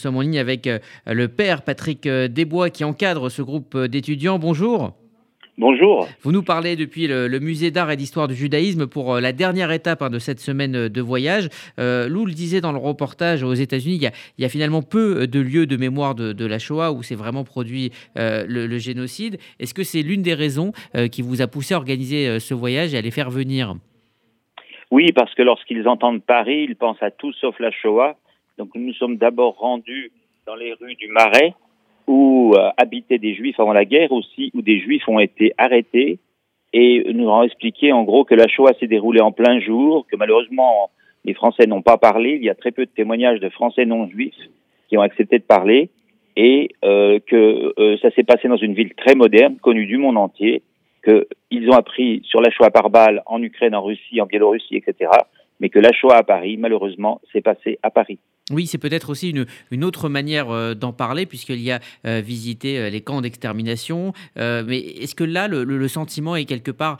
Nous sommes en ligne avec euh, le père Patrick euh, Desbois qui encadre ce groupe euh, d'étudiants. Bonjour. Bonjour. Vous nous parlez depuis le, musée d'art et d'histoire du judaïsme pour la dernière étape hein, de cette semaine de voyage. Lou le disait dans le reportage aux États-Unis, il, y a finalement peu de lieux de mémoire de, la Shoah où c'est vraiment produit le, génocide. Est-ce que c'est l'une des raisons qui vous a poussé à organiser ce voyage et à les faire venir? Oui, parce que lorsqu'ils entendent Paris, ils pensent à tout sauf la Shoah. Donc nous sommes d'abord rendus dans les rues du Marais où euh, habitaient des Juifs avant la guerre aussi, où des Juifs ont été arrêtés et nous avons expliqué en gros que la Shoah s'est déroulée en plein jour, que malheureusement les Français n'ont pas parlé. Il y a très peu de témoignages de Français non juifs qui ont accepté de parler et euh, que euh, ça s'est passé dans une ville très moderne, connue du monde entier, qu'ils ont appris sur la Shoah par balle en Ukraine, en Russie, en Biélorussie, etc. Mais que la Shoah à Paris, malheureusement, s'est passée à Paris. Oui, c'est peut-être aussi une, une, autre manière euh, d'en parler, puisqu'il y a euh, visité euh, les camps d'extermination. mais est-ce que là, le, sentiment est quelque part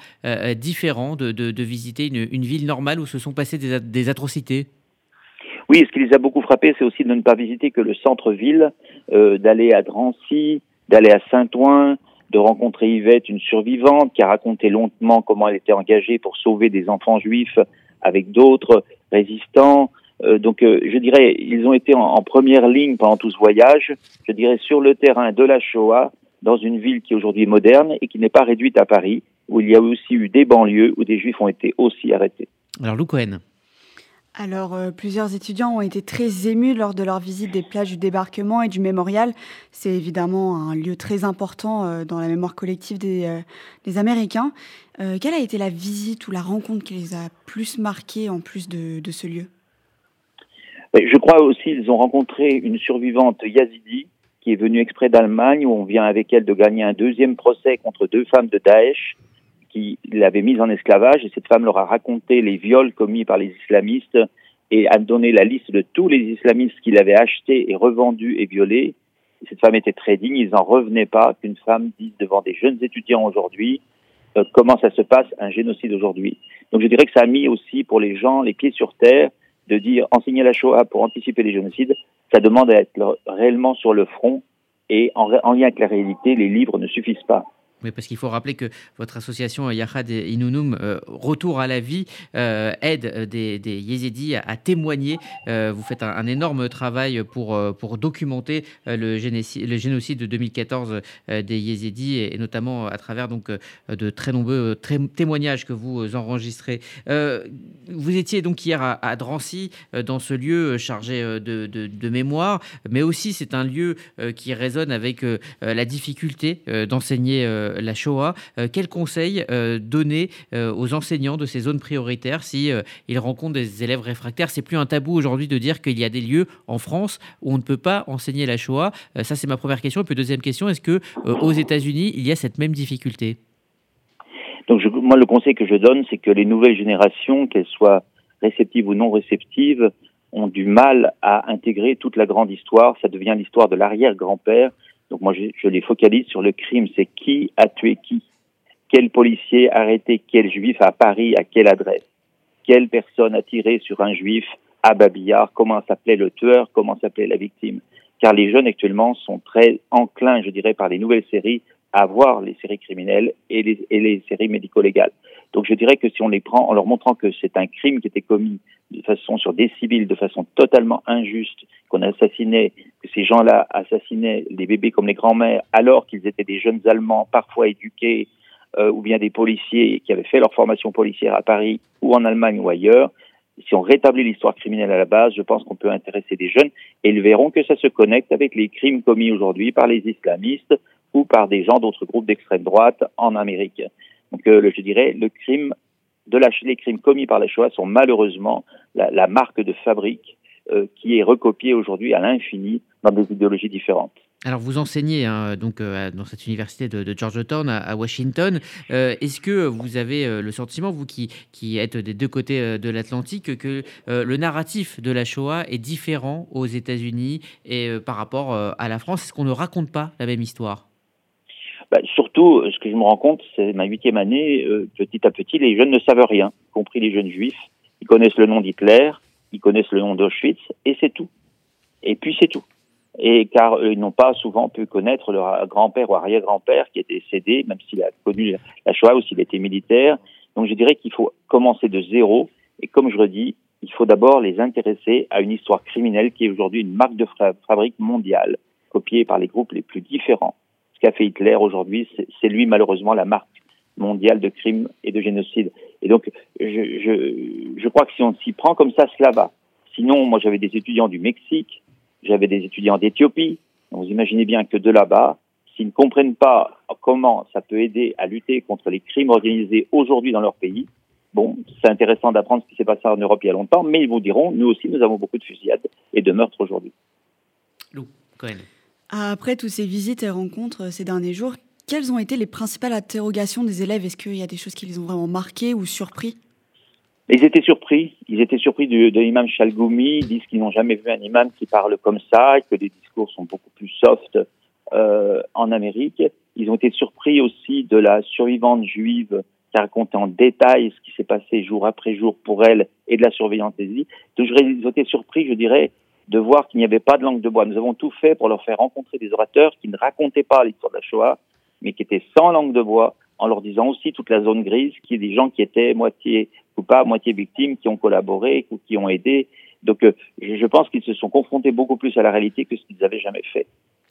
différent de, de, visiter une, une, ville normale où se sont passées des, des atrocités? Oui, ce qui les a beaucoup frappés, c'est aussi de ne pas visiter que le centre-ville, d'aller à Drancy, d'aller à Saint-Ouen, de rencontrer Yvette, une survivante, qui a raconté longuement comment elle était engagée pour sauver des enfants juifs avec d'autres résistants. Euh, donc, euh, je dirais, ils ont été en, première ligne pendant tout ce voyage, je dirais, sur le terrain de la Shoah, dans une ville qui aujourd'hui est moderne et qui n'est pas réduite à Paris, où il y a aussi eu des banlieues où des Juifs ont été aussi arrêtés. Alors, Lou Cohen. Alors, euh, plusieurs étudiants ont été très émus lors de leur visite des plages du débarquement et du mémorial. C'est évidemment un lieu très important dans la mémoire collective des, des Américains. quelle a été la visite ou la rencontre qui les a plus marqués en plus de, de ce lieu? Je crois aussi qu'ils ont rencontré une survivante yazidi qui est venue exprès d'Allemagne où on vient avec elle de gagner un deuxième procès contre deux femmes de Daesh qui l'avaient mise en esclavage et cette femme leur a raconté les viols commis par les islamistes et a donné la liste de tous les islamistes qu'il avait achetés et revendus et violés. cette femme était très digne, ils n'en revenaient pas qu'une femme dise devant des jeunes étudiants aujourd'hui euh, comment ça se passe un génocide aujourd'hui. Donc je dirais que ça a mis aussi pour les gens les pieds sur terre de dire enseigner la Shoah pour anticiper les génocides, ça demande à réellement sur le front et en, en lien avec la réalité, les livres ne suffisent pas. Oui, parce qu'il faut rappeler que votre association Yahad Inunum, euh, Retour à la vie, euh, aide euh, des, des yézidis à, témoigner. vous faites un, énorme travail pour, pour documenter le, génocide, le génocide de 2014 des yézidis et, notamment à travers donc, de très nombreux témoignages que vous enregistrez. vous étiez donc hier à, Drancy, dans ce lieu chargé de, mémoire, mais aussi c'est un lieu qui résonne avec la difficulté d'enseigner euh, la Shoah. Euh, quels conseils euh, donner aux enseignants de ces zones prioritaires si ils rencontrent des élèves réfractaires? C'est plus un tabou aujourd'hui de dire qu'il y a des lieux en France où on ne peut pas enseigner la Shoah. ça, c'est ma première question. Et puis deuxième question, est-ce que aux États-Unis, il y a cette même difficulté? Donc moi, le conseil que je donne, c'est que les nouvelles générations, qu'elles soient réceptives ou non réceptives, ont du mal à intégrer toute la grande histoire. Ça devient l'histoire de l'arrière-grand-père donc moi, je, les focalise sur le crime. C'est qui a tué qui? Quel policier a arrêté quel juif à Paris À quelle adresse? Quelle personne a tiré sur un juif à Babillard? Comment s'appelait le tueur? Comment s'appelait la victime? Car les jeunes actuellement sont très enclins, je dirais, par les nouvelles séries à voir les séries criminelles et les, et les séries médico-légales. Donc je dirais que si on les prend en leur montrant que c'est un crime qui était commis de façon sur des civils, de façon totalement injuste, qu'on assassinait, que ces gens-là assassinaient les bébés comme les grands-mères, alors qu'ils étaient des jeunes Allemands, parfois éduqués, euh, ou bien des policiers qui avaient fait leur formation policière à Paris ou en Allemagne ou ailleurs, si on rétablit l'histoire criminelle à la base, je pense qu'on peut intéresser des jeunes et ils verront que ça se connecte avec les crimes commis aujourd'hui par les islamistes ou par des gens d'autres groupes d'extrême droite en Amérique. Donc, euh, je dirais, le crime de la, les crimes commis par la Shoah sont malheureusement la, marque de fabrique qui est recopiée aujourd'hui à l'infini dans des idéologies différentes. Alors vous enseignez hein, donc euh, dans cette université de, Georgetown à, Washington. Est-ce que vous avez le sentiment, vous qui, qui êtes des deux côtés de l'Atlantique, que le narratif de la Shoah est différent aux États-Unis et par rapport à la France? Est-ce qu'on ne raconte pas la même histoire? Bah, surtout, ce que je me rends compte, c'est ma huitième année, euh, petit à petit, les jeunes ne savent rien, y compris les jeunes juifs. Ils connaissent le nom d'Hitler, ils connaissent le nom d'Auschwitz, et c'est tout. Et puis c'est tout. et car ils n'ont pas souvent pu connaître leur grand-père ou arrière-grand-père qui était décédé, même s'il a connu la Shoah ou s'il était militaire. Donc je dirais qu'il faut commencer de zéro, et comme je le dis, il faut d'abord les intéresser à une histoire criminelle qui est aujourd'hui une marque de fabrique mondiale, copiée par les groupes les plus différents. Ce qu'a fait Hitler aujourd'hui, c'est lui malheureusement la marque mondiale de crimes et de génocide. Et donc, je, je, je crois que si on s'y prend comme ça, cela va. Sinon, moi j'avais des étudiants du Mexique, j'avais des étudiants d'Éthiopie. Vous imaginez bien que de là-bas, s'ils ne comprennent pas comment ça peut aider à lutter contre les crimes organisés aujourd'hui dans leur pays, Bon, c'est intéressant d'apprendre ce qui s'est passé en Europe il y a longtemps, mais ils vous diront, nous aussi, nous avons beaucoup de fusillades et de meurtres aujourd'hui. Lou, Cohen. Après toutes ces visites et rencontres ces derniers jours, quelles ont été les principales interrogations des élèves? Est-ce qu'il y a des choses qui les ont vraiment marquées ou surpris? Ils étaient surpris. Ils étaient surpris de, l'imam Chalgoumi. Ils disent qu'ils n'ont jamais vu un imam qui parle comme ça et que les discours sont beaucoup plus soft euh, en Amérique. Ils ont été surpris aussi de la survivante juive qui a raconté en détail ce qui s'est passé jour après jour pour elle et de la surveillance des vies. Donc j'ai été surpris, je dirais, de voir qu'il n'y avait pas de langue de bois. Nous avons tout fait pour leur faire rencontrer des orateurs qui ne racontaient pas l'histoire de la Shoah, mais qui étaient sans langue de bois, en leur disant aussi toute la zone grise, qui est des gens qui étaient moitié coupables, moitié victimes, qui ont collaboré, qui ont aidé. Donc euh, je pense qu'ils se sont confrontés beaucoup plus à la réalité que ce qu'ils avaient jamais fait.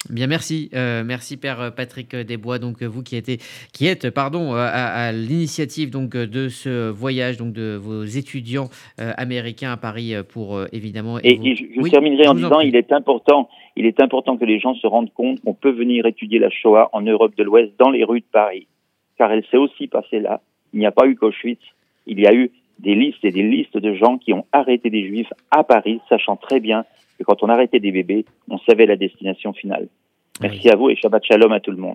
Bien, merci, euh, merci Père Patrick Desbois, donc vous qui, êtes, qui êtes pardon, à, l'initiative donc de ce voyage donc de vos étudiants euh, américains à Paris pour euh, évidemment. Et, je, terminerai en disant il est important, il est important que les gens se rendent compte qu'on peut venir étudier la Shoah en Europe de l'Ouest dans les rues de Paris, car elle s'est aussi passée là. Il n'y a pas eu qu'Auschwitz, il y a eu des listes et des listes de gens qui ont arrêté des juifs à Paris, sachant très bien que quand on arrêtait des bébés, on savait la destination finale. Merci à vous et Shabbat Shalom à tout le monde.